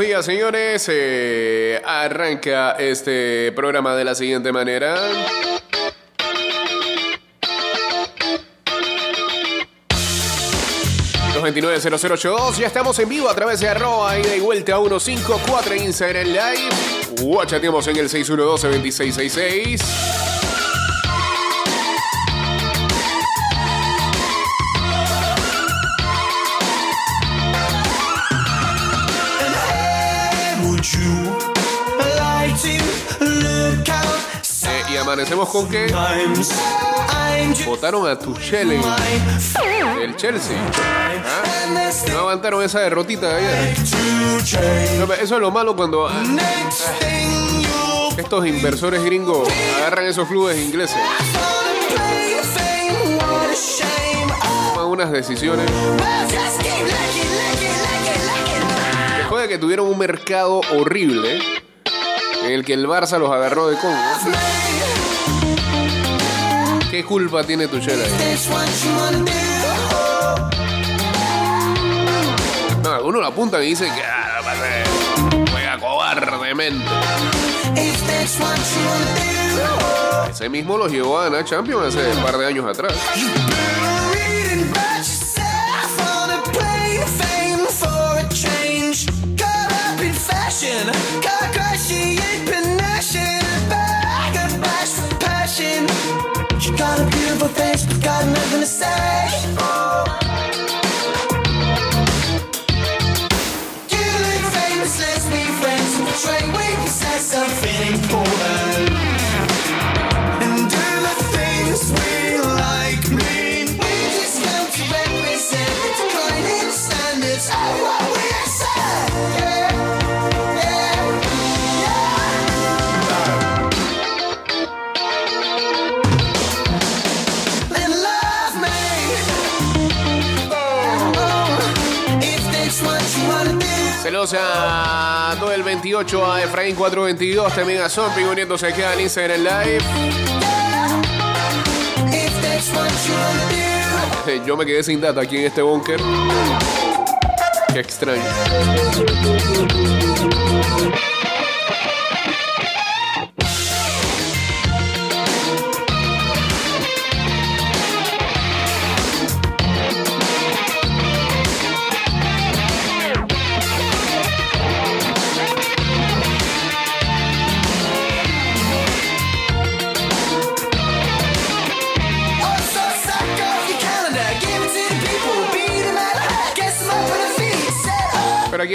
buenos días, señores. Eh, arranca este programa de la siguiente manera. Los 290082, ya estamos en vivo a través de arroba ida y vuelta 154 Instagram Live. Guachateamos en el 612-2666. Amanecemos con que votaron a Tuchel en my el Chelsea. ¿Ah? No aguantaron esa derrotita de ayer. Eso es lo malo cuando ah, estos inversores gringos agarran esos clubes ingleses. Toman unas decisiones. Después de que tuvieron un mercado horrible en el que el Barça los agarró de Congo. ¿Qué culpa tiene wanna do. No, algunos lo apuntan y dicen que ah, juega cobardemente. Ese mismo los llevó a ganar Champions hace un par de años atrás. Say. 428, a Efraín 422, también a Zombie uniéndose aquí al Instagram Live. Eh, yo me quedé sin data aquí en este búnker. Qué extraño.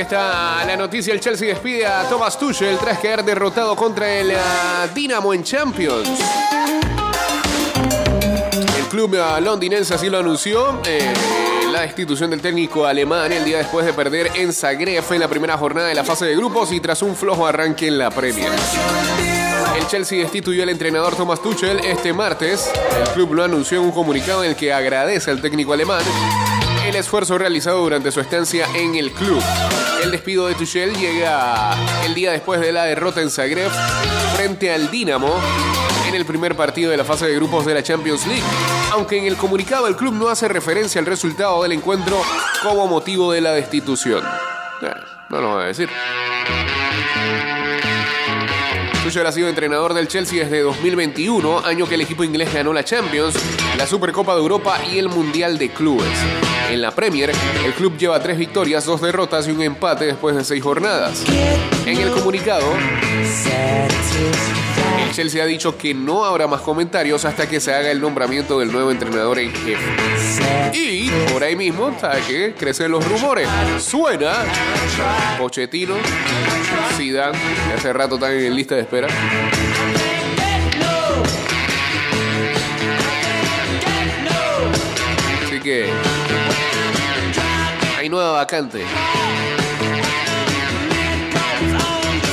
Está la noticia, el Chelsea despide a Thomas Tuchel tras caer derrotado contra el ah, Dinamo en Champions. El club ah, londinense así lo anunció. eh, la destitución del técnico alemán el día después de perder en Zagreb en la primera jornada de la fase de grupos y tras un flojo arranque en la Premier. El Chelsea destituyó al entrenador Thomas Tuchel este martes. El club lo anunció en un comunicado en el que agradece al técnico alemán el esfuerzo realizado durante su estancia en el club. El despido de Tuchel llega el día después de la derrota en Zagreb frente al Dinamo en el primer partido de la fase de grupos de la Champions League. Aunque en el comunicado el club no hace referencia al resultado del encuentro como motivo de la destitución. No lo va a decir. Tuchel ha sido entrenador del Chelsea desde 2021, año que el equipo inglés ganó la Champions, la Supercopa de Europa y el Mundial de Clubes. En la Premier, el club lleva tres victorias, dos derrotas y un empate después de seis jornadas. En el comunicado, el Chelsea ha dicho que no habrá más comentarios hasta que se haga el nombramiento del nuevo entrenador en jefe. Y por ahí mismo, ¿sabe qué? Crecen los rumores. Suena Pochettino, Zidane, que hace rato están en lista de espera. Así que hay nueva vacante.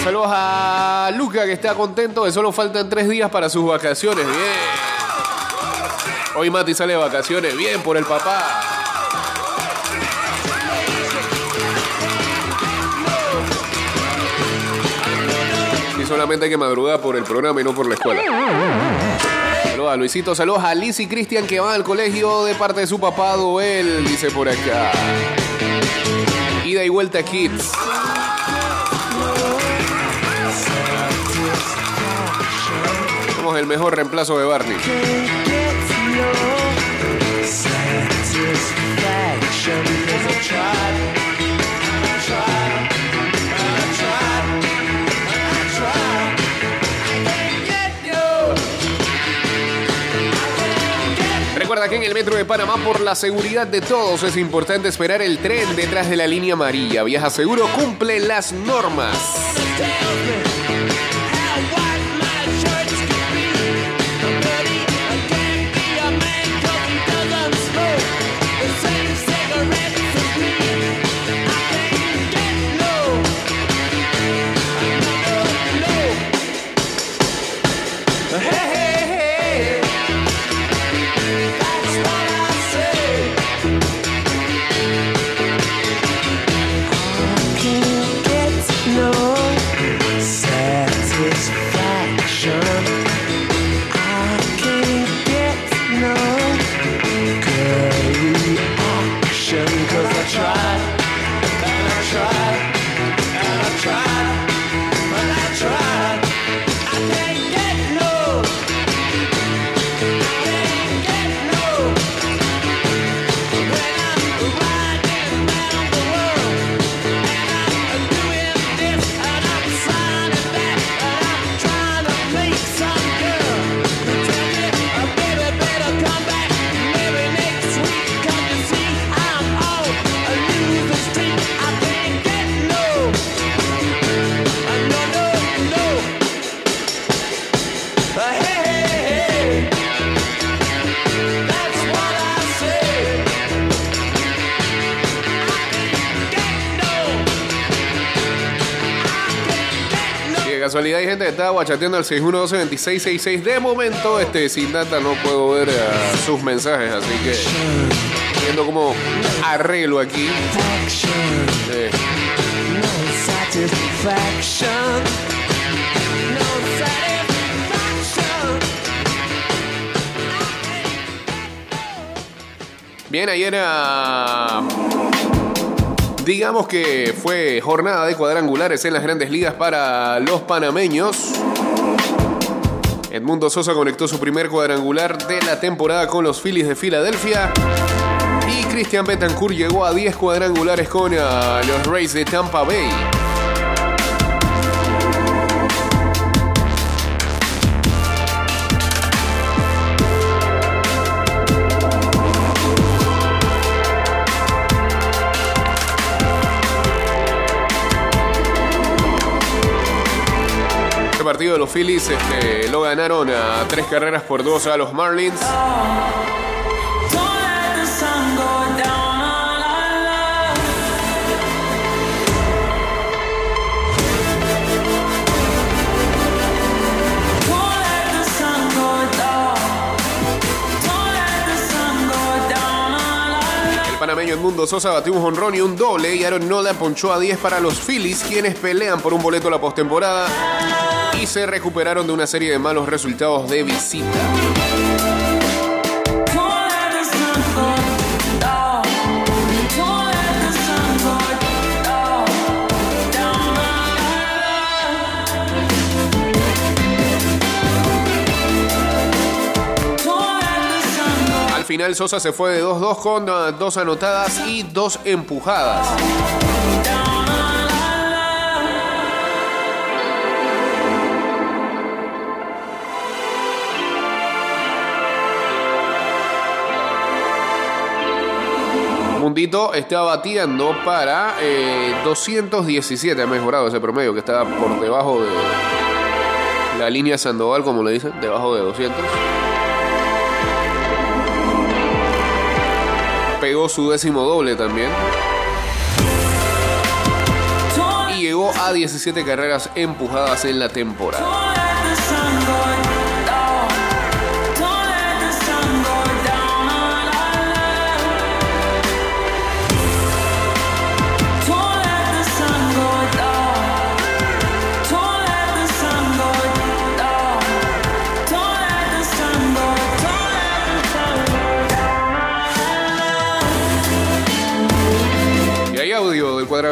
Saludos a Luca que está contento que solo faltan tres días para sus vacaciones. Bien. Hoy Mati sale de vacaciones. Bien por el papá. Y solamente hay que madrugar por el programa y no por la escuela. Saludos a Luisito, saludos a Liz y Cristian que van al colegio de parte de su papá Doel, dice por acá. Ida y vuelta Kids. El mejor reemplazo de Barney. Recuerda que en el metro de Panamá, por la seguridad de todos, es importante esperar el tren detrás de la línea amarilla. Viaja seguro, cumple las normas. Está guachateando al 612-2666. De momento, este, sin data no puedo ver eh, sus mensajes, así que viendo cómo arreglo aquí. Eh, Bien, ayer ah, digamos que fue jornada de cuadrangulares en las grandes ligas para los panameños. Edmundo Sosa conectó su primer cuadrangular de la temporada con los Phillies de Filadelfia. Y Christian Betancourt llegó a 10 cuadrangulares con ah, los Rays de Tampa Bay. De los Phillies este, lo ganaron a tres carreras por dos a los Marlins. El panameño Edmundo Sosa batió un jonrón y un doble y Aaron Nola ponchó a 10 para los Phillies, quienes pelean por un boleto a la postemporada y se recuperaron de una serie de malos resultados de visita. Al final Sosa se fue de 2-2 con dos anotadas y dos empujadas. Mundito está batiendo para eh, 217. Ha mejorado ese promedio que estaba por debajo de la línea Sandoval, como le dicen, debajo de 200. Pegó su décimo doble también. Y llegó a 17 carreras empujadas en la temporada.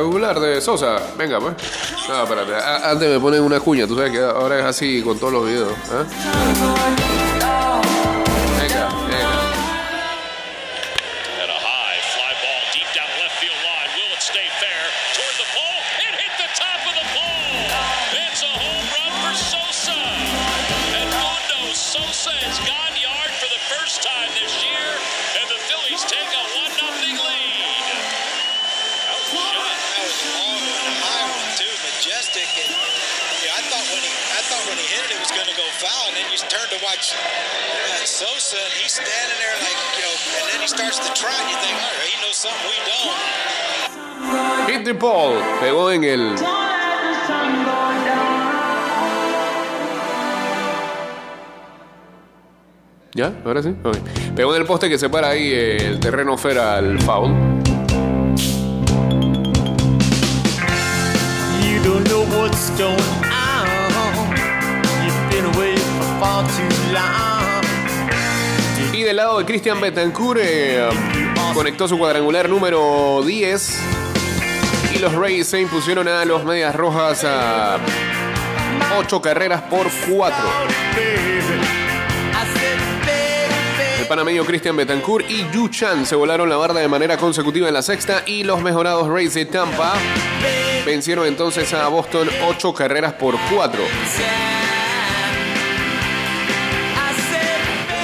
Cuadrangular de Sosa. Venga, pues. No, espérate. a- Antes me ponen una cuña. Tú sabes que ahora es así con todos los videos. ¿eh? ¿Ya? ¿Ahora sí? Ok. Pegó en el poste que separa ahí eh, el terreno fuera al foul. You don't know what's going on. You've been away for far too long. Y del lado de Christian Betancourt eh, conectó su cuadrangular número 10. Y los Rays se impusieron a los Medias Rojas a 8 carreras por 4. Panameño Christian Betancourt y Yu Chan se volaron la barda de manera consecutiva en la sexta y los mejorados Rays de Tampa vencieron entonces a Boston 8 carreras por 4.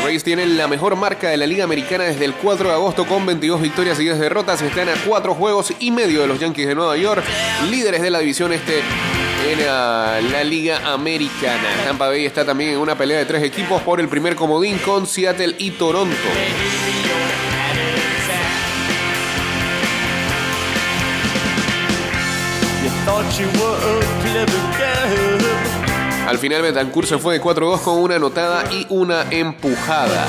Rays tienen la mejor marca de la Liga Americana desde el 4 de agosto con 22 victorias y 10 derrotas. Están a 4 juegos y medio de los Yankees de Nueva York, líderes de la división este en la Liga Americana. Tampa Bay está también en una pelea de tres equipos por el primer comodín con Seattle y Toronto. Al final Betancourt se fue de 4-2 con una anotada y una empujada.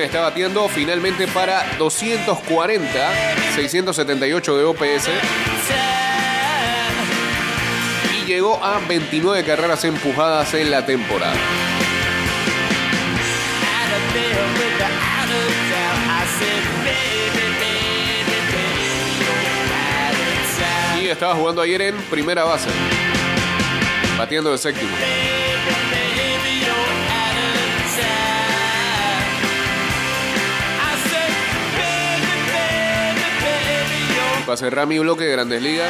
Está batiendo finalmente para 240, 678 de OPS y llegó a 29 carreras empujadas en la temporada. Y estaba jugando ayer en primera base, batiendo de séptimo. Para cerrar mi bloque de Grandes Ligas,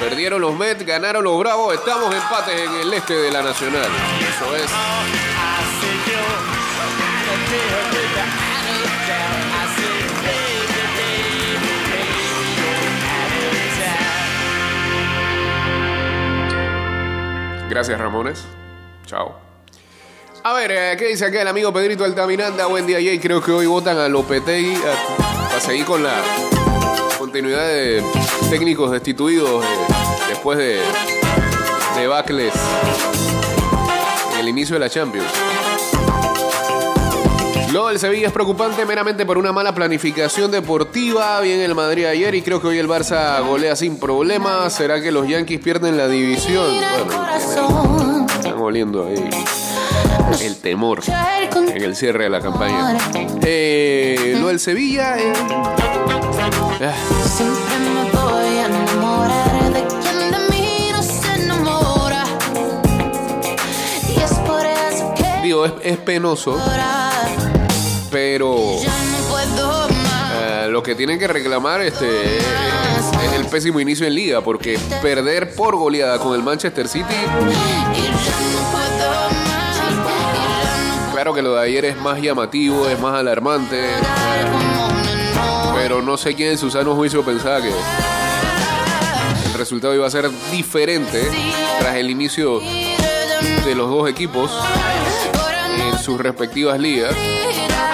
perdieron los Mets, ganaron los Bravos, estamos empates en el este de la Nacional. Eso es. Gracias, Ramones. Chao. A ver, eh, ¿qué dice acá el amigo Pedrito Altamiranda? Buen día, Jay. Creo que hoy votan a Lopetegui para seguir con la continuidad de técnicos destituidos eh, después de debacles en el inicio de la Champions. Lo del Sevilla es preocupante meramente por una mala planificación deportiva. Bien el Madrid ayer y creo que hoy el Barça golea sin problemas. ¿Será que los Yankees pierden la división? Bueno, están oliendo ahí el temor en el cierre de la campaña. Eh, lo del Sevilla. eh, ah, Siempre me voy a enamorar de quien de mí no se enamora. Y es por eso que digo, es, es penoso, pero eh, lo que tienen que reclamar este, es, es el pésimo inicio en liga, porque perder por goleada con el Manchester City. Claro que lo de ayer es más llamativo, es más alarmante, pero no sé quién en su sano juicio pensaba que el resultado iba a ser diferente tras el inicio de los dos equipos en sus respectivas ligas.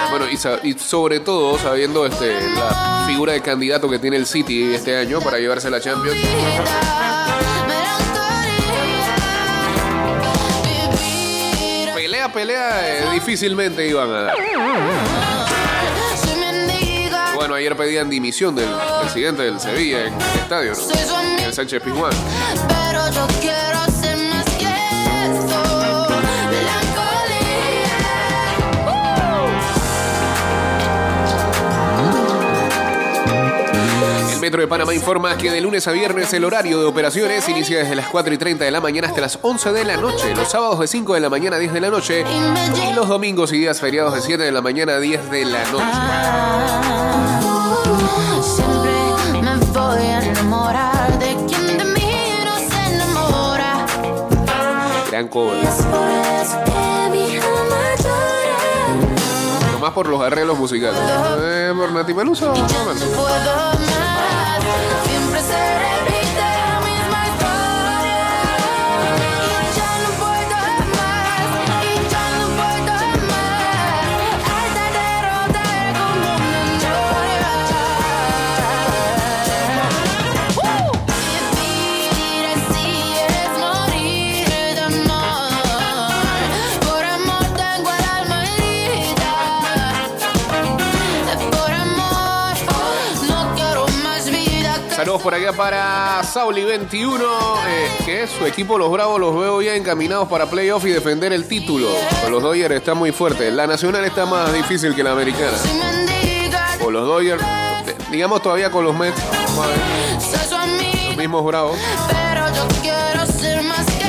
Bueno, y, y sobre todo sabiendo este, la figura de candidato que tiene el City este año para llevarse la Champions. Pelea, pelea, eh, difícilmente iban a dar. Bueno, ayer pedían dimisión del presidente del Sevilla en el estadio, ¿no? El Sánchez Pizjuán. pero yo quiero El Metro de Panamá informa que de lunes a viernes el horario de operaciones inicia desde las 4 y 30 de la mañana hasta las 11 de la noche, los sábados de 5 de la mañana a 10 de la noche Y los domingos y días feriados de 7 de la mañana a 10 de la noche. Siempre me voy a enamorar de quien de mí no se enamora. Gran cover. Por los arreglos musicales. Eh, por Nati Peluso. Ya no por acá para Sauli21, eh, que es su equipo Los Bravos, los veo ya encaminados para playoff y defender el título. Pero los Dodgers están muy fuertes. La nacional está más difícil que la americana. O los Dodgers, eh, digamos todavía con los Mets, los mismos Bravos.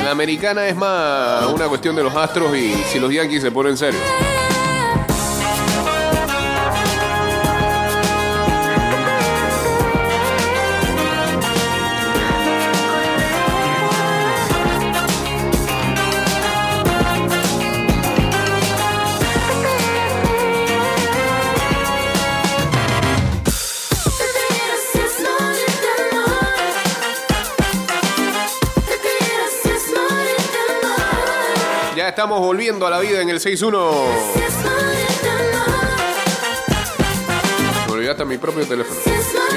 La americana es más una cuestión de los Astros y si los Yankees se ponen serios. Estamos volviendo a la vida en el 6-1. Me olvidé hasta mi propio teléfono.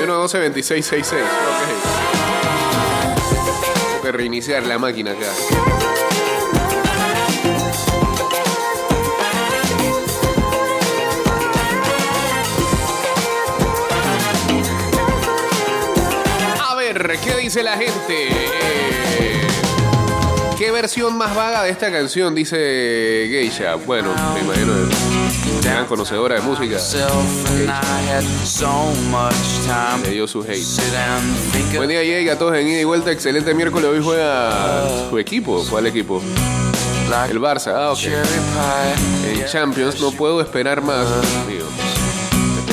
12 26 66 Tengo que reiniciar la máquina acá. A ver, ¿qué dice la gente? ¿Qué versión más vaga de esta canción dice Geisha? Bueno, me imagino gran conocedora de música. time Le su hate. Buen día, Jay, a todos en ida y vuelta. Excelente miércoles. Hoy juega su equipo. ¿Cuál equipo? El Barça. Ah, ok. En Champions no puedo esperar más.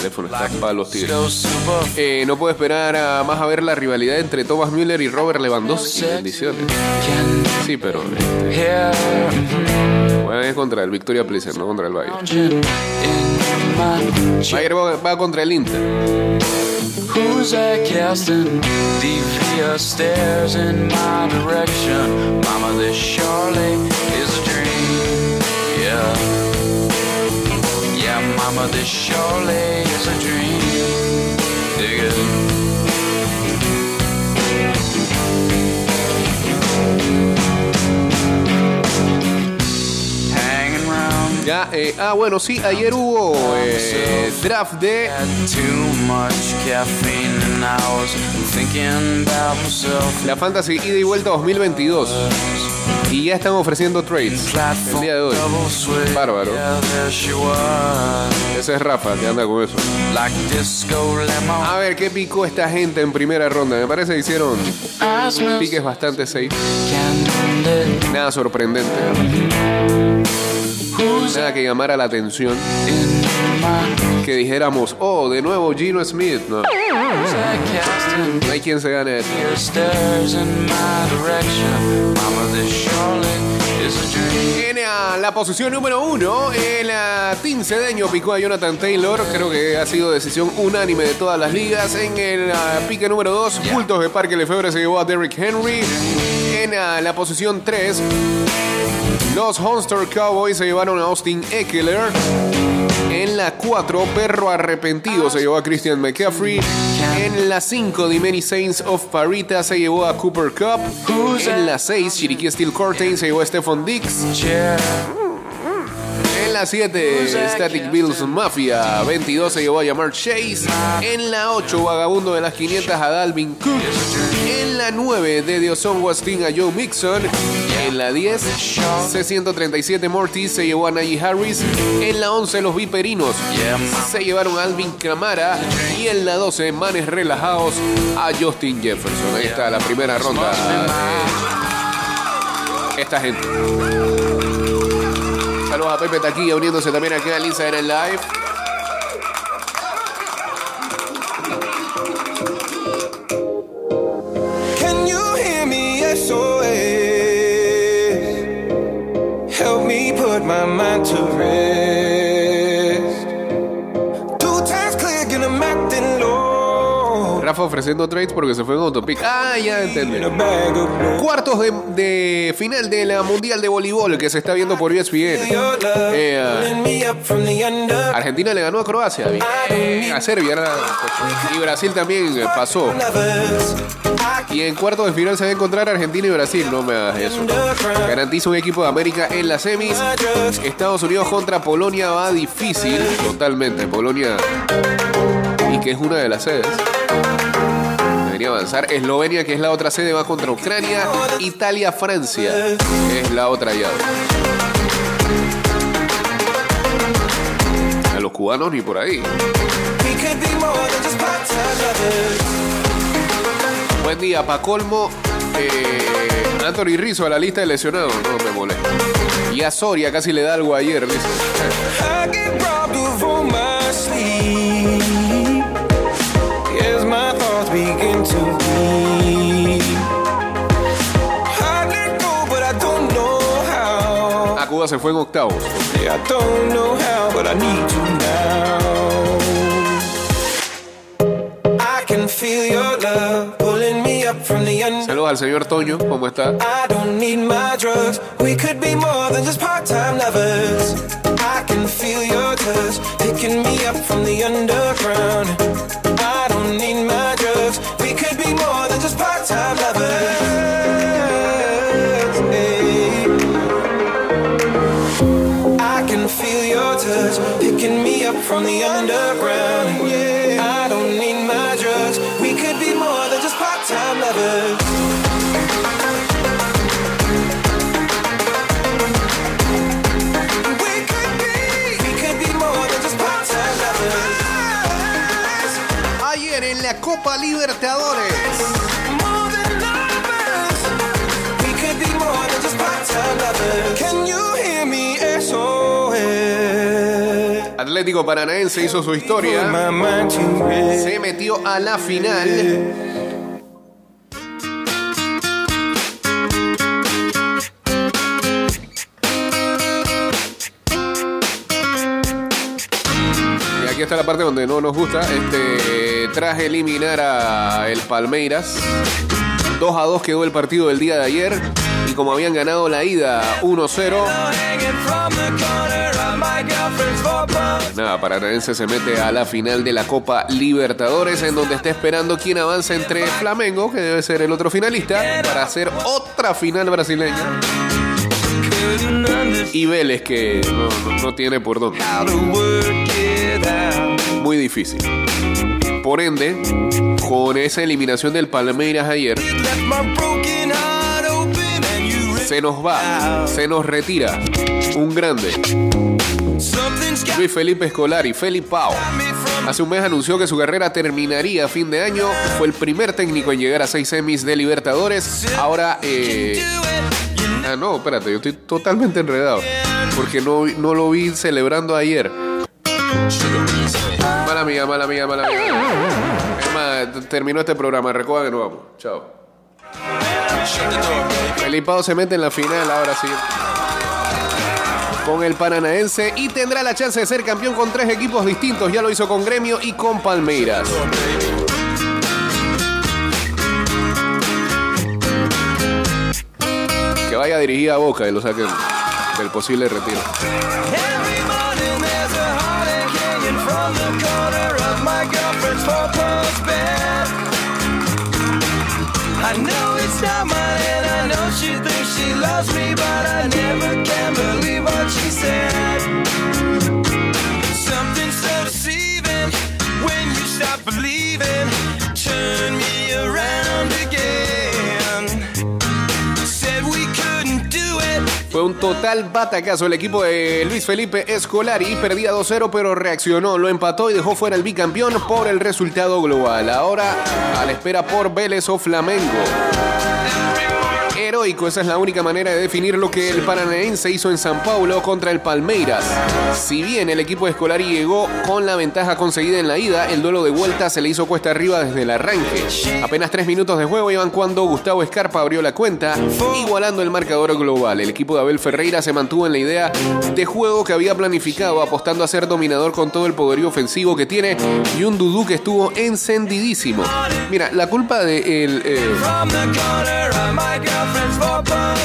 Teléfono está para los super Eh, no puedo esperar a más a ver la rivalidad entre Thomas Müller y Robert Lewandowski. Bendiciones. Sí, pero eh, hear juegan contra el Victoria Plzen, no contra el Bayern. Bayern va, va contra el Inter. Who's that casting devious stares in my direction? Mama, this surely is a dream. Yeah. Mama, this surely is a dream. Dig it. Ya, eh, ah, bueno, sí, ayer hubo eh, draft de Had too much caffeine la Fantasy Ida y Vuelta 2022. Y ya están ofreciendo trades el día de hoy. Bárbaro. Ese es Rafa que anda con eso. A ver, ¿qué picó esta gente en primera ronda? Me parece que hicieron piques bastante safe. Nada sorprendente. Nada que llamara la atención. Que dijéramos, oh, de nuevo Gino Smith. No, no hay quien se gane eso. a la posición número uno. El ah, team cedeño picó a Jonathan Taylor. Creo que ha sido decisión unánime de todas las ligas. En el ah, pique número dos, Bultos de Parque Lefebvre se llevó a Derrick Henry. En ah, la posición 3, los Hunter Cowboys se llevaron a Austin Eckler. En la 4, Perro Arrepentido se llevó a Christian McCaffrey. En la 5, The Many Saints of Parita se llevó a Cooper Cup. En la 6, Chiriquí Steel Curtain se llevó a Stephon Dix. Chair. la 7, Static Bills Mafia. 22 se llevó a llamar Chase. En la 8, Vagabundo de las 500 a Dalvin Cook. En la 9, de Dioson Wasting a Joe Mixon. En la 10, C137 Morty se llevó a Najee Harris. En la 11, los Viperinos se llevaron a Alvin Camara. Y en la 12, Manes Relajados a Justin Jefferson. Ahí está la primera ronda de esta gente. Saludos a Pepe Taquilla uniéndose también aquí al Instagram Live. Ofreciendo trades porque se fue en autopic. Ah, ya entendí. Cuartos de, final de la Mundial de Voleibol que se está viendo por ESPN. Eh. Argentina le ganó a Croacia. bien. A Serbia. Y Brasil también eh, pasó. Y en cuartos de final se va a encontrar Argentina y Brasil. No me hagas eso. Garantiza un equipo de América en las semis. Estados Unidos contra Polonia va difícil. Totalmente. Polonia. Y que es una de las sedes. Avanzar. Eslovenia, que es la otra sede, va contra Ucrania. Italia, Francia. Es la otra llave. A los cubanos ni por ahí. Buen día, pa' colmo. eh, Anthony Rizzo a la lista de lesionados. No me molesta. Y a Soria casi le da algo ayer. dice. Me up from the under. Saludos al señor Toño. ¿Cómo está? Atlético Paranaense hizo su historia. Se metió a la final. Y aquí está la parte donde no nos gusta. Este, tras eliminar a el Palmeiras, 2 a 2 quedó el partido del día de ayer. Y como habían ganado la ida 1-0, Pumps. Nada, Paranaense se mete a la final de la Copa Libertadores, en donde está esperando quién avanza entre Flamengo, que debe ser el otro finalista, para hacer otra final brasileña, y Vélez, que no, tiene por dónde. Muy difícil. Por ende, con esa eliminación del Palmeiras ayer, se nos va, se nos retira un grande, Luis Felipe Escolari, from Hace un mes anunció que su carrera terminaría a fin de año. Fue el primer técnico en llegar a seis semis de Libertadores. Ahora, eh, ah, no, espérate, yo estoy totalmente enredado. Porque no, no lo vi celebrando ayer. Mala mía, mala mía, mala mía. Terminó este programa. Recuerda que nos vamos. Chao. Felipe Pau se mete en la final ahora sí. Con el Paranaense y tendrá la chance de ser campeón con tres equipos distintos. Ya lo hizo con Gremio y con Palmeiras. Que vaya dirigida a Boca y lo saquen del posible retiro. I know it's not mine and I know she thinks she loves me, but I never total batacazo. El equipo de Luis Felipe Escolari perdía 2-0, pero reaccionó, lo empató y dejó fuera el bicampeón por el resultado global. Ahora a la espera por Vélez o Flamengo. Heroico, esa es la única manera de definir lo que el paranaense hizo en San Paulo contra el Palmeiras. Si bien el equipo de Escolari llegó con la ventaja conseguida en la ida, el duelo de vuelta se le hizo cuesta arriba desde el arranque. Apenas tres minutos de juego iban cuando Gustavo Escarpa abrió la cuenta, igualando el marcador global. El equipo de Abel Ferreira se mantuvo en la idea de juego que había planificado, apostando a ser dominador con todo el poderío ofensivo que tiene y un Dudú que estuvo encendidísimo. Mira, la culpa de el, eh,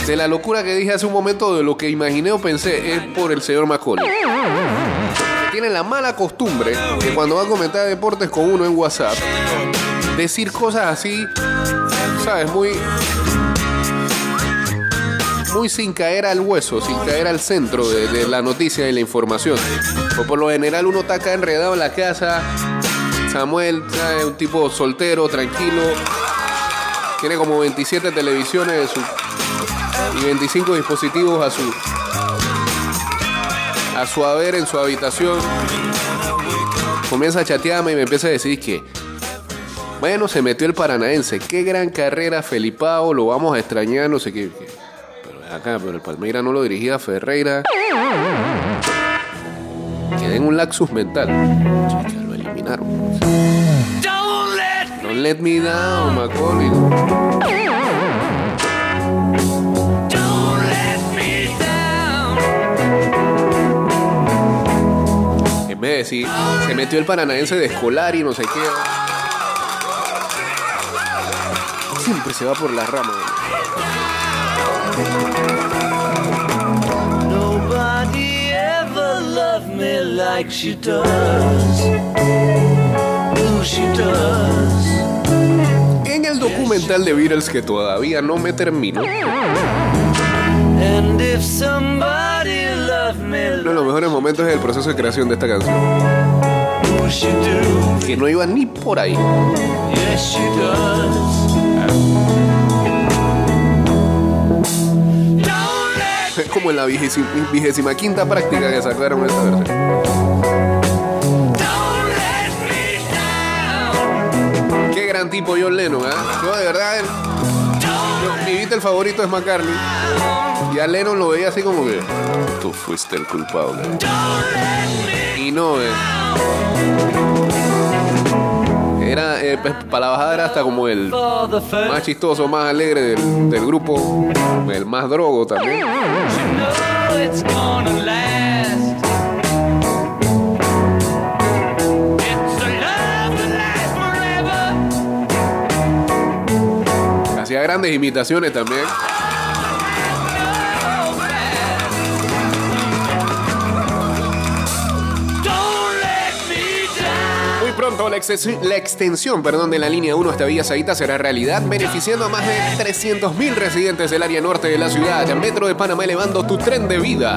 de la locura que dije hace un momento de lo que imaginé o pensé es por el señor Macaulay. Tiene la mala costumbre de cuando va a comentar deportes con uno en WhatsApp, decir cosas así, ¿sabes? Muy. Muy sin caer al hueso, sin caer al centro de, de la noticia y la información. O por lo general uno está acá enredado en la casa. Samuel, ¿sabes? un tipo soltero, tranquilo, tiene como 27 televisiones de su- y 25 dispositivos a su a su haber en su habitación. Comienza a chatearme y me empieza a decir que bueno, se metió el paranaense. Qué gran carrera, Felipao. Lo vamos a extrañar, no sé qué. Pero acá, pero el Palmeira no lo dirigía Ferreira. Quedé en un laxus mental. Lo eliminaron. Don't let me down, Macaulay. En vez de decir, se metió el paranaense de escolar y no sé qué. Siempre se va por la rama. Nobody ever loved me like she does. En el documental de Beatles que todavía no me termino, uno de los mejores momentos es el proceso de creación de esta canción. Que no iba ni por ahí. yes she does. Don't let Es como en la vigésima, vigésima quinta práctica que sacaron esta versión. Tipo John Lennon, ¿ah? Yo de verdad, el- yo- mi Beatle favorito es McCartney. Y a Lennon lo veía así como que tú fuiste el culpable. Y no, eh. Era, eh, pues, para la bajada era hasta como el más chistoso, más alegre del grupo, el más drogo también. Grandes imitaciones también. Muy pronto la, extensi- la extensión perdón, de la línea 1 hasta Villa Saíta será realidad, beneficiando a más de 300.000 residentes del área norte de la ciudad. Metro de Panamá elevando tu tren de vida.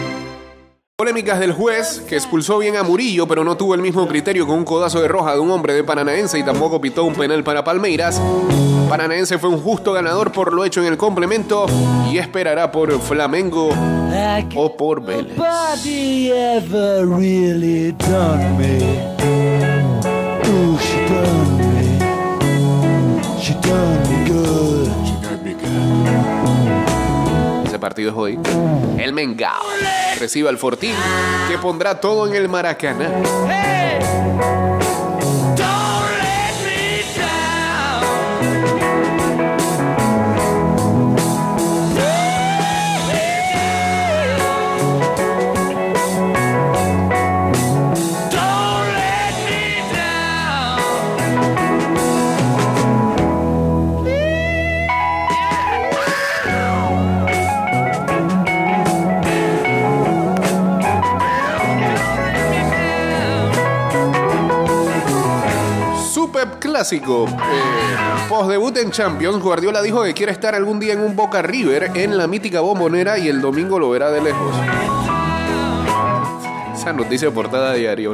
Polémicas del juez que expulsó bien a Murillo, pero no tuvo el mismo criterio con un codazo de roja de un hombre de Paranaense y tampoco pitó un penal para Palmeiras. Paranaense fue un justo ganador por lo hecho en el complemento y esperará por Flamengo o por Vélez. she done me. Partido es hoy. El Mengao recibe al Fortín que pondrá todo en el Maracaná. Clásico. Eh, post debut en Champions, Guardiola dijo que quiere estar algún día en un Boca River en la mítica bombonera y el domingo lo verá de lejos. Esa noticia portada diario.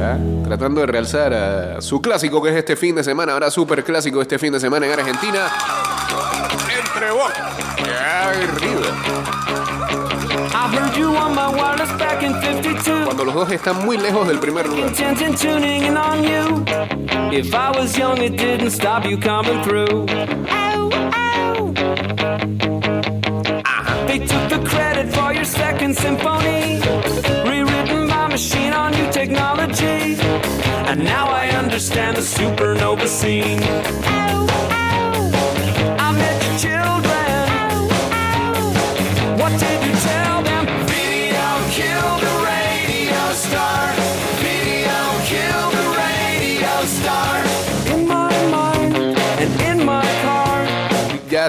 ¿Ah? Tratando de realzar a su clásico que es este fin de semana, ahora super clásico este fin de semana en Argentina. Entre Boca y River. Cuando los dos están muy lejos del primer lugar. If I was young, it didn't stop you coming through. They took the credit for your second symphony, rewritten by machine on new technology. And now I understand the supernova scene.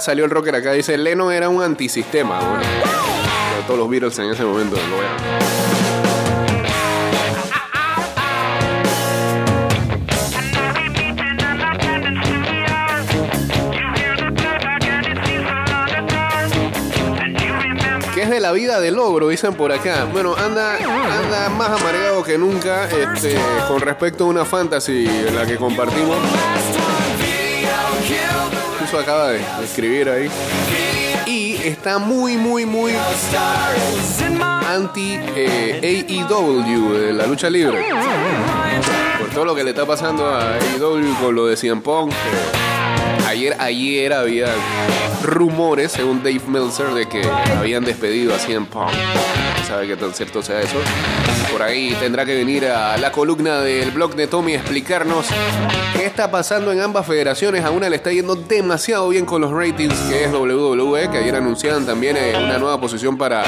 Salió el rocker acá, dice, Leno era un antisistema. Todos los Beatles en ese momento lo eran. ¿Qué es de la vida del ogro? Dicen por acá. Bueno, anda, anda más amargado que nunca este, con respecto a una fantasy la que compartimos. Acaba de escribir ahí. Y está muy, muy, muy anti eh, AEW de la lucha libre. Por todo lo que le está pasando a AEW con lo de CM Punk. que ayer, ayer había rumores, según Dave Meltzer, de que habían despedido a CM Punk. Sabe qué tan cierto sea eso. Por ahí tendrá que venir a la columna del blog de Tommy a explicarnos qué está pasando en ambas federaciones. A una le está yendo demasiado bien con los ratings, que es WWE, que ayer anunciaban también eh, una nueva posición para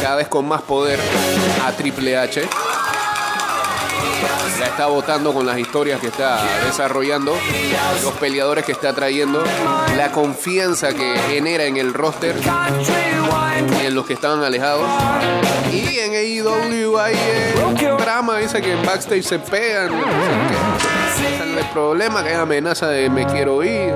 cada vez con más poder a Triple H. La está votando con las historias que está desarrollando, los peleadores que está trayendo, la confianza que genera en el roster y en los que estaban alejados. Y en AEW hay drama, dice que en backstage se pegan. el problema, que hay amenaza de me quiero ir.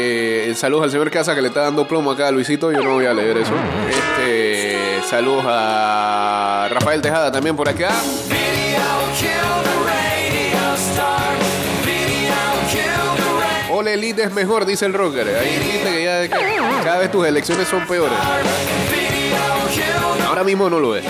Eh, saludos al señor Casa que le está dando plomo acá a Luisito. Yo no voy a leer eso. Este, saludos a Rafael Tejada también por acá. Ole Elite es mejor, dice el rocker. Ahí dice que ya cada vez tus elecciones son peores. Ahora mismo no lo es.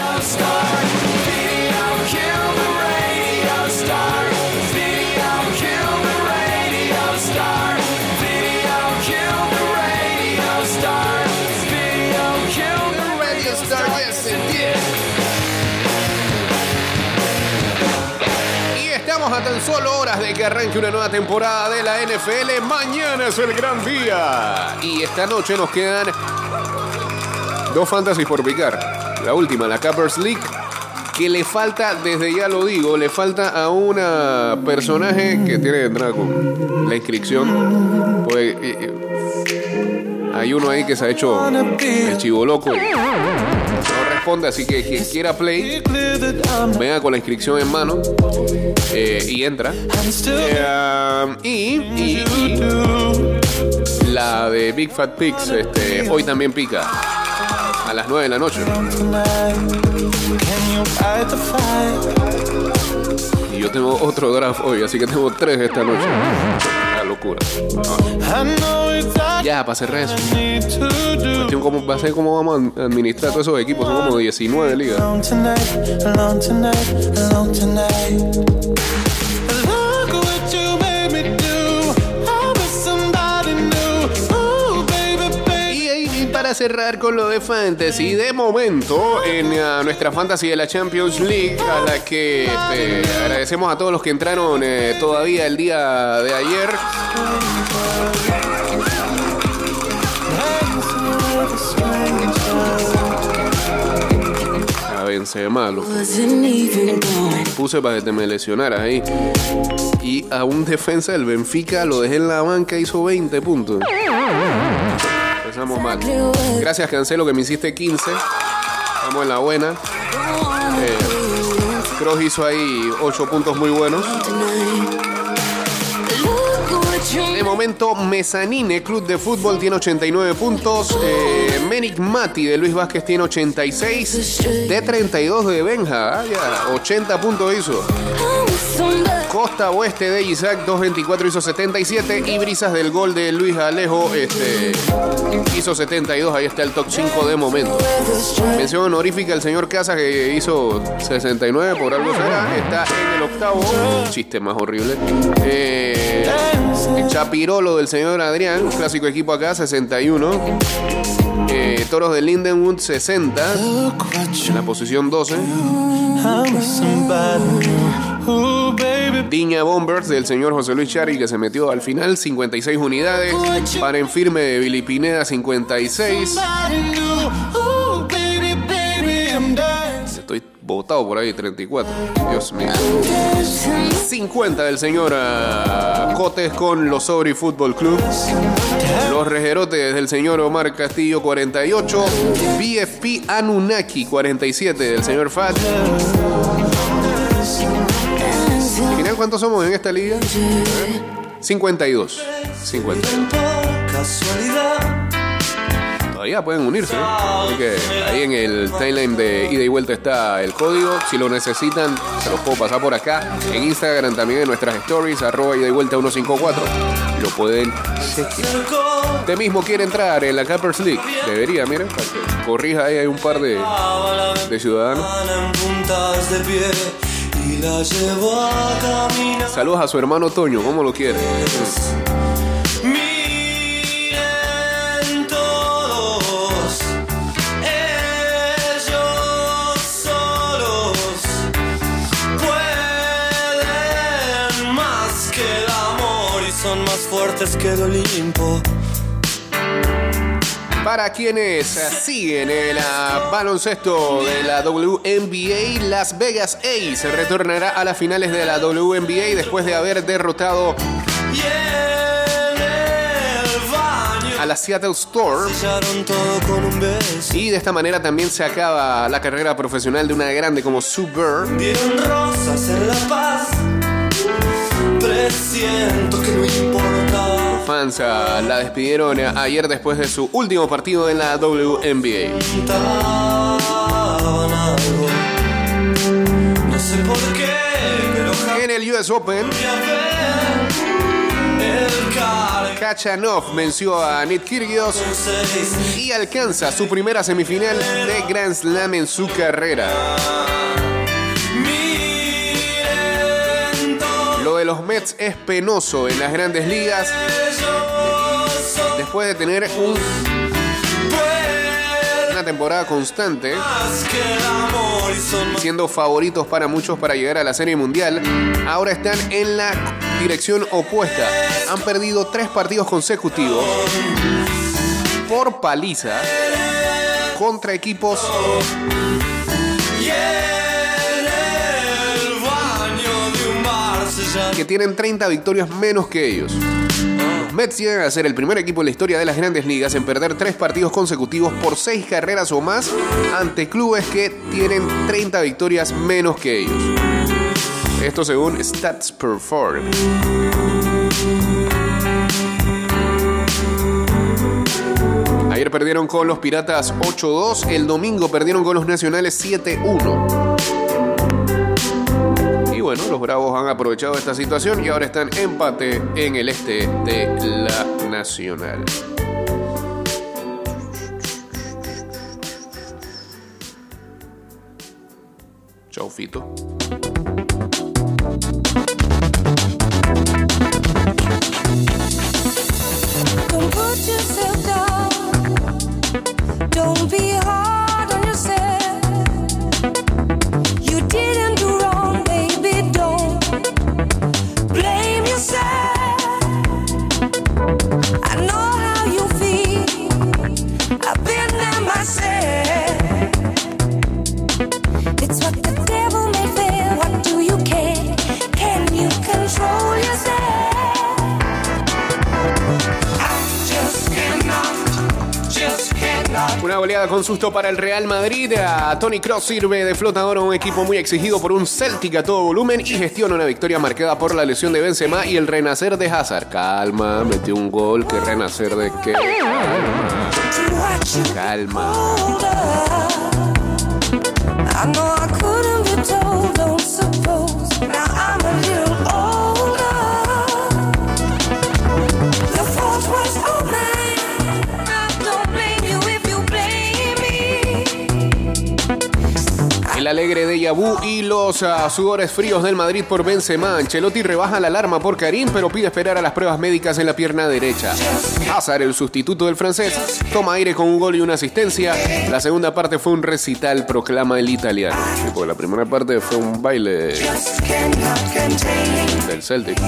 A tan solo horas de que arranque una nueva temporada de la NFL. Mañana es el gran día. Y esta noche nos quedan dos fantasies por picar. La última, la Cappers League. Que le falta, desde ya lo digo, le falta a una personaje que tiene que entrar la inscripción. Pues, eh, eh, hay uno ahí que se ha hecho el chivo loco. Así que quien quiera play, venga con la inscripción en mano eh, y entra. Eh, y, y- y la de Big Fat Pigs este, hoy también pica a las 9 de la noche. Y yo tengo otro draft hoy, así que tengo tres esta noche. La locura. Para cerrar eso. Cuestión a ser cómo vamos a administrar todos esos equipos. Son como 19 ligas. Para cerrar con lo de Fantasy, de momento, en ah, nuestra Fantasy de la Champions League, a la que este, agradecemos a todos los que entraron eh, todavía el día de ayer. Benzema, puse para que te me lesionaras ahí. Y a un defensa del Benfica lo dejé en la banca, hizo 20 puntos. Empezamos mal. Gracias, Cancelo, que me hiciste 15. Estamos en la buena. Eh, Kroos hizo ahí 8 puntos muy bunos. Momento, Mezzanine, Club de Fútbol, tiene 89 puntos. Eh, Menic Mati de Luis Vázquez tiene 86. De 32 de Benja, ah, ya, 80 puntos hizo. Costa Oeste de Isaac, 224 hizo 77. Y Brisas del gol de Luis Alejo este, hizo 72. Ahí está el top 5 de momento. Mención honorífica al señor Casas que hizo 69 por algo será. Está en el octavo. Chiste más horrible. Eh, el Chapirolo del señor Adrián, un clásico equipo acá, 61. Eh, Toros de Lindenwood, 60. En la posición 12. Diña Bombers del señor José Luis Chari que se metió al final, 56 unidades. Para en firme de Billy Pineda, 56. Botado por ahí, 34. Dios mío. 50 del señor ah, Cotes con los Sobri Fútbol Club. Los Rejerotes del señor Omar Castillo, 48. BFP Anunnaki, 47 del señor Fat. Final, ¿cuántos somos en esta liga? 52. 52. Pueden unirse. Así que ahí en el timeline de ida y vuelta está el código. Si lo necesitan, se los puedo pasar por acá. En Instagram también en nuestras stories, arroba ida y vuelta 154. Lo pueden chequear. Usted mismo quiere entrar en la Cappers League. Debería, miren, corrija ahí hay un par de, de ciudadanos. Saludos a su hermano Toño, ¿cómo lo quiere? Que el Olimpo. Para quienes siguen el baloncesto de la WNBA, Las Vegas Ace retornará a las finales de la WNBA después de haber derrotado a la Seattle Storm. Y de esta manera también se acaba la carrera profesional de una grande como Sue Bird. Dieron rosas en La Paz. Presiento que no importa. La despidieron ayer después de su último partido en la WNBA. En el US Open, Kachanov venció a Nick Kyrgios y alcanza su primera semifinal de Grand Slam en su carrera. Lo de los Mets es penoso en las grandes ligas después de tener un- una temporada constante. siendo favoritos para muchos para llegar a la Serie Mundial, ahora están en la dirección opuesta. Han perdido tres partidos consecutivos por paliza contra equipos que tienen 30 victorias menos que ellos. Mets llegan a ser el primer equipo en la historia de las grandes ligas en perder tres partidos consecutivos por seis carreras o más ante clubes que tienen 30 victorias menos que ellos. Esto según Stats Perform. Ayer perdieron con los Piratas 8-2, el domingo perdieron con los Nacionales 7-1. Bueno, los Bravos han aprovechado esta situación y ahora están empate en el este de la Nacional. Chau, Fito. Con susto para el Real Madrid. A Tony Cross sirve de flotador a un equipo muy exigido por un Celtic a todo volumen y gestiona una victoria marcada por la lesión de Benzema y el renacer de Hazard. Calma, metió un gol. ¿Qué renacer de qué? Calma. Alegre de Yabú y los ah, sudores fríos del Madrid por Benzema. Ancelotti rebaja la alarma por Karim, pero pide esperar a las pruebas médicas en la pierna derecha. Hazard, el sustituto del francés, toma aire con un gol y una asistencia. La segunda parte fue un recital, proclama el italiano. Sí, porque la primera parte fue un baile Just cannot contain, del Celtic.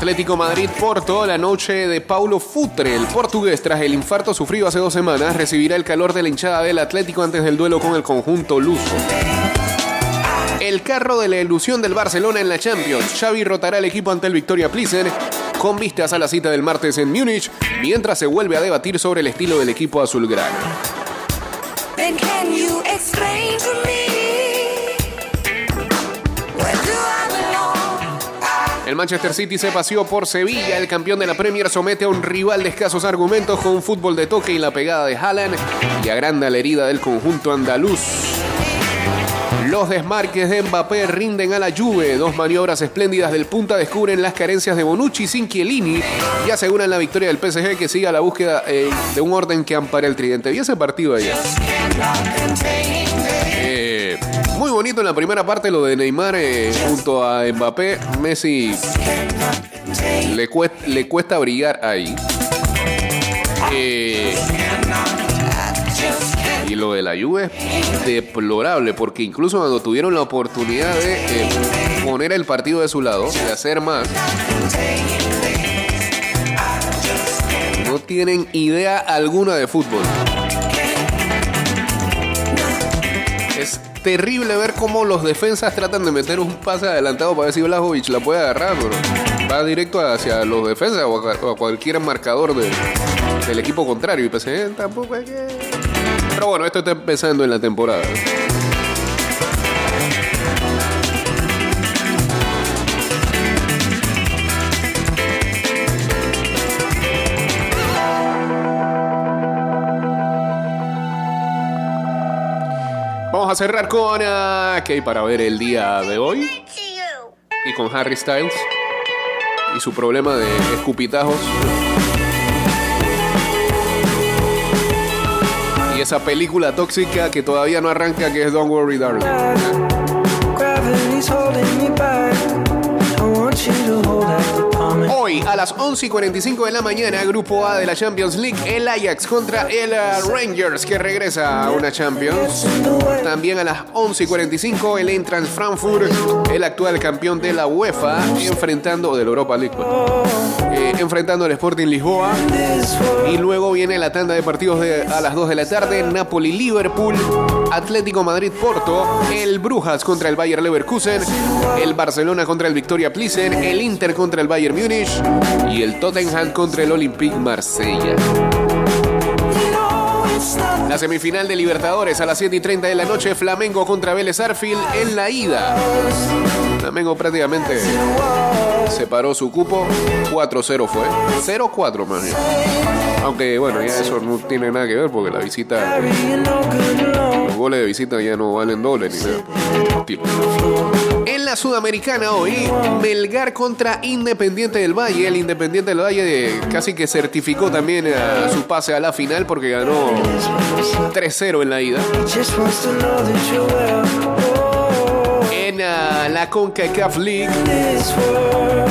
Atlético Madrid Porto, la noche de Paulo Futre, el portugués, tras el infarto sufrido hace dos semanas, recibirá el calor de la hinchada del Atlético antes del duelo con el conjunto luso. El carro de la ilusión del Barcelona en la Champions. Xavi rotará el equipo ante el Victoria Plissen con vistas a la cita del martes en Múnich, mientras se vuelve a debatir sobre el estilo del equipo azulgrana. El Manchester City se paseó por Sevilla. El campeón de la Premier somete a un rival de escasos argumentos con un fútbol de toque y la pegada de Haaland y agranda la herida del conjunto andaluz. Los desmarques de Mbappé rinden a la Juve. Dos maniobras espléndidas del punta descubren las carencias de Bonucci sin Chiellini y aseguran la victoria del PSG que sigue la búsqueda eh, de un orden que ampare el tridente. Vi ese partido ayer. Eh, muy bonito en la primera parte lo de Neymar eh, junto a Mbappé. Messi le cuesta, le brillar ahí. Eh, y lo de la Juve es deplorable porque incluso cuando tuvieron la oportunidad de eh, poner el partido de su lado, de hacer más, no tienen idea alguna de fútbol. Terrible ver cómo los defensas tratan de meter un pase adelantado para ver si Blajovic la puede agarrar, pero va directo hacia los defensas o a, cualquier marcador de- del equipo contrario. Y PSG tampoco que... Pero bueno, esto está empezando en la temporada. Vamos a cerrar con uh, Kay para ver el día de hoy. Y con Harry Styles. Y su problema de escupitajos. Y esa película tóxica que todavía no arranca, que es Don't Worry Darling. Hoy a las 11 y 45 de la mañana, Grupo A de la Champions League, el Ajax contra el uh, Rangers que regresa a una Champions. También a las 11 y 45 el Eintracht Frankfurt, el actual campeón de la UEFA, enfrentando de la Europa League, pues. Eh, enfrentando al Sporting Lisboa. Y luego viene la tanda de partidos de, a las 2 de la tarde, Napoli-Liverpool, Atlético Madrid-Porto, el Brujas contra el Bayer Leverkusen, el Barcelona contra el Victoria Plissen, el Inter contra el Bayern Y el Tottenham contra el Olympique Marsella. La semifinal de Libertadores a las 7 y 30 de la noche, Flamengo contra Vélez Arfield en la ida. Flamengo prácticamente separó su cupo, 4-0 fue, 0-4 más bien. Aunque bueno, ya eso no tiene nada que ver porque la visita, los goles de visita ya no valen doble ni nada. Sudamericana hoy, Melgar contra Independiente del Valle. El Independiente del Valle eh, casi que certificó también eh, su pase a la final porque ganó 3-0 en la ida. En ah, la CONCACAF League.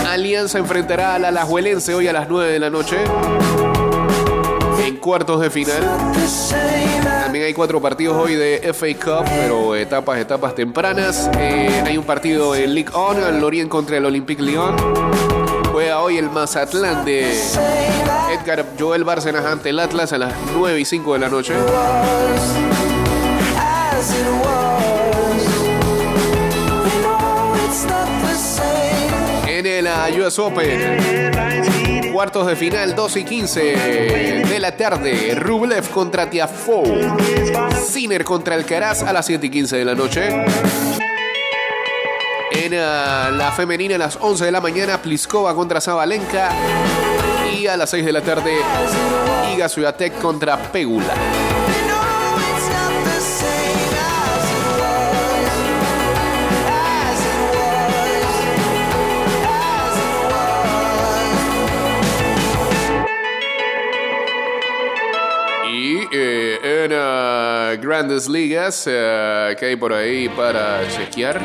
Alianza enfrentará al Alajuelense hoy a las 9 de la noche. En cuartos de final. También hay cuatro partidos hoy de FA Cup, pero etapas, etapas tempranas. Eh, hay un partido en League On, el Lorient contra el Olympique Lyon. Juega hoy el Mazatlán de Edgar Joel Bárcenas ante el Atlas a las 9 y 5 de la noche. El ah, US Open. Cuartos de final, 2 y 15 de la tarde. Rublev contra Tiafoe. Sinner contra Alcaraz a las 7 y 15 de la noche. En ah, la femenina a las 11 de la mañana, Pliskova contra Zabalenka. Y a las 6 de la tarde, Iga Swiatek contra Pegula. Grandes ligas, eh, que hay por ahí para chequear?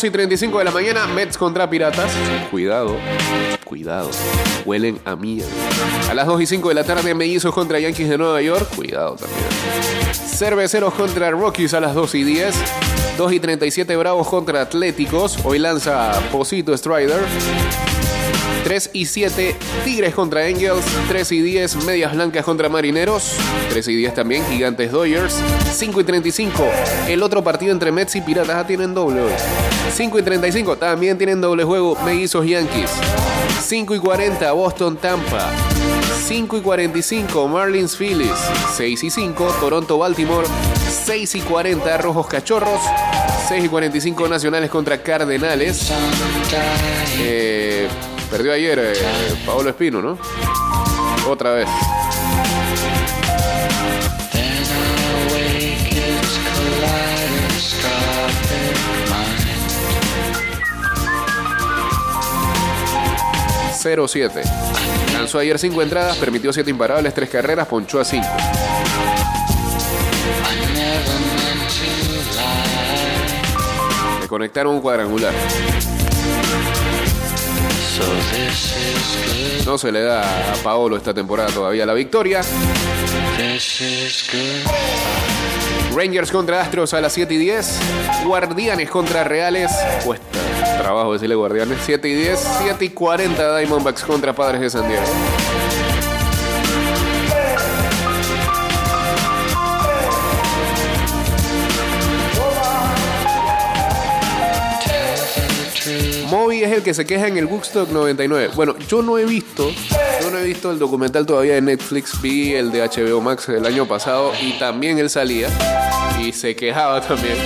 Once y 35 de la mañana, Mets contra Piratas. Cuidado, cuidado. Huelen a mierda. A las 2 y 5 de la tarde, Mellizos contra Yankees de Nueva York. Cuidado también. Cerveceros contra Rockies a las 2 y 10. 2 y 37 Bravos contra Atléticos. Hoy lanza Posito Strider. 3 y 7 Tigres contra Angels. 3 y 10 Medias Blancas contra Marineros. 3 y 10 también Gigantes Dodgers. 5 y 35 el otro partido entre Mets y Piratas ah, tienen doble hoy. 5 y 35 también tienen doble juego Mellizos Yankees. 5 y 40 Boston Tampa. 5 y 45 Marlins Phillies. 6 y 5 Toronto Baltimore. 6 y 40 Rojos Cachorros. 6 y 45 Nacionales contra Cardenales. Eh, perdió ayer eh, Paolo Espino, ¿no? Otra vez. Then I wake its kaleidoscopic mind. 0-7. Lanzó ayer 5 entradas, permitió 7 imparables, 3 carreras, ponchó a 5. I never meant to lie. Le conectaron un cuadrangular. No se le da a Paolo esta temporada todavía la victoria. Rangers contra Astros a las 7 y 10. Guardianes contra Reales. Cuesta trabajo decirle Guardianes. 7 y 10. 7 y 40 Diamondbacks contra Padres de San Diego. Es el que se queja en el Woodstock 99. Bueno, yo no he visto, yo no he visto el documental todavía de Netflix, vi el de HBO Max el año pasado y también él salía y se quejaba también.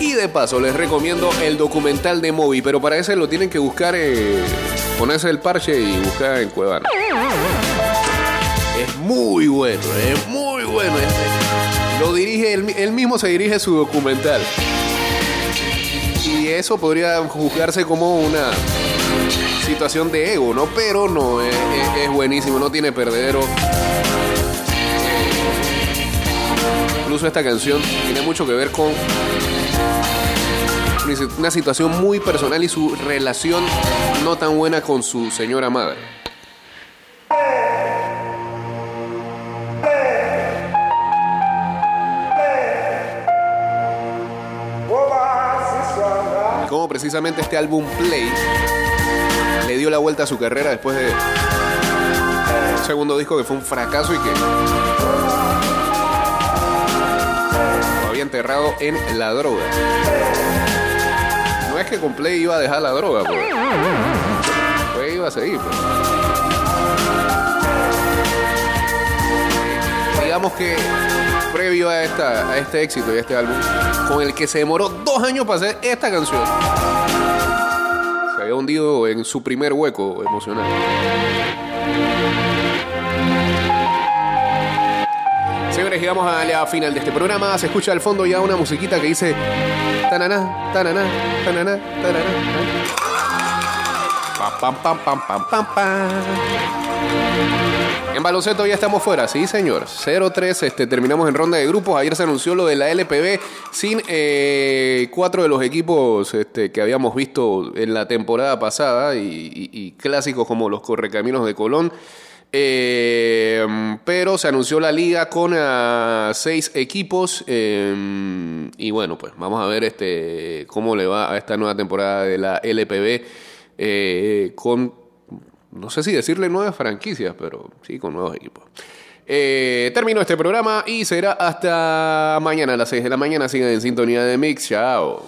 Y de paso les recomiendo el documental de Moby, pero para ese lo tienen que buscar, eh, ponerse el parche y buscar en Cuevana. Es muy bueno, es muy bueno. este. Lo dirige, él, él mismo se dirige su documental. Eso podría juzgarse como una situación de ego, ¿no? Pero no, es, es- es buenísimo, no tiene perdedero. Incluso esta canción tiene mucho que ver con una situación muy personal y su relación no tan buena con su señora madre. Precisamente este álbum Play le dio la vuelta a su carrera después de un segundo disco que fue un fracaso y que lo había enterrado en la droga. No es que con Play iba a dejar la droga, pues. Play iba a seguir, pues. Digamos que previo a, esta, a este éxito y a este álbum, con el que se demoró dos años para hacer esta canción, se había hundido en su primer hueco emocional. Señores, llegamos a la final de este programa. Se escucha al fondo ya una musiquita que dice tanana, tanana, tanana, tanana. Pam, pam, pam, pam, pam, pam, pam. En baloncesto ya estamos fuera, sí señor. 0-3, este, terminamos en ronda de grupos. Ayer se anunció lo de la LPB sin eh, cuatro de los equipos este, que habíamos visto en la temporada pasada y, clásicos como los Correcaminos de Colón. Eh, pero se anunció la liga con ah, seis equipos. eh, y bueno, pues vamos a ver este cómo le va a esta nueva temporada de la LPB eh, con, no sé si decirle nuevas franquicias, pero sí con nuevos equipos. Eh, terminó este programa y será hasta mañana a las 6 de la mañana. Sigan en sintonía de Mix. Chao.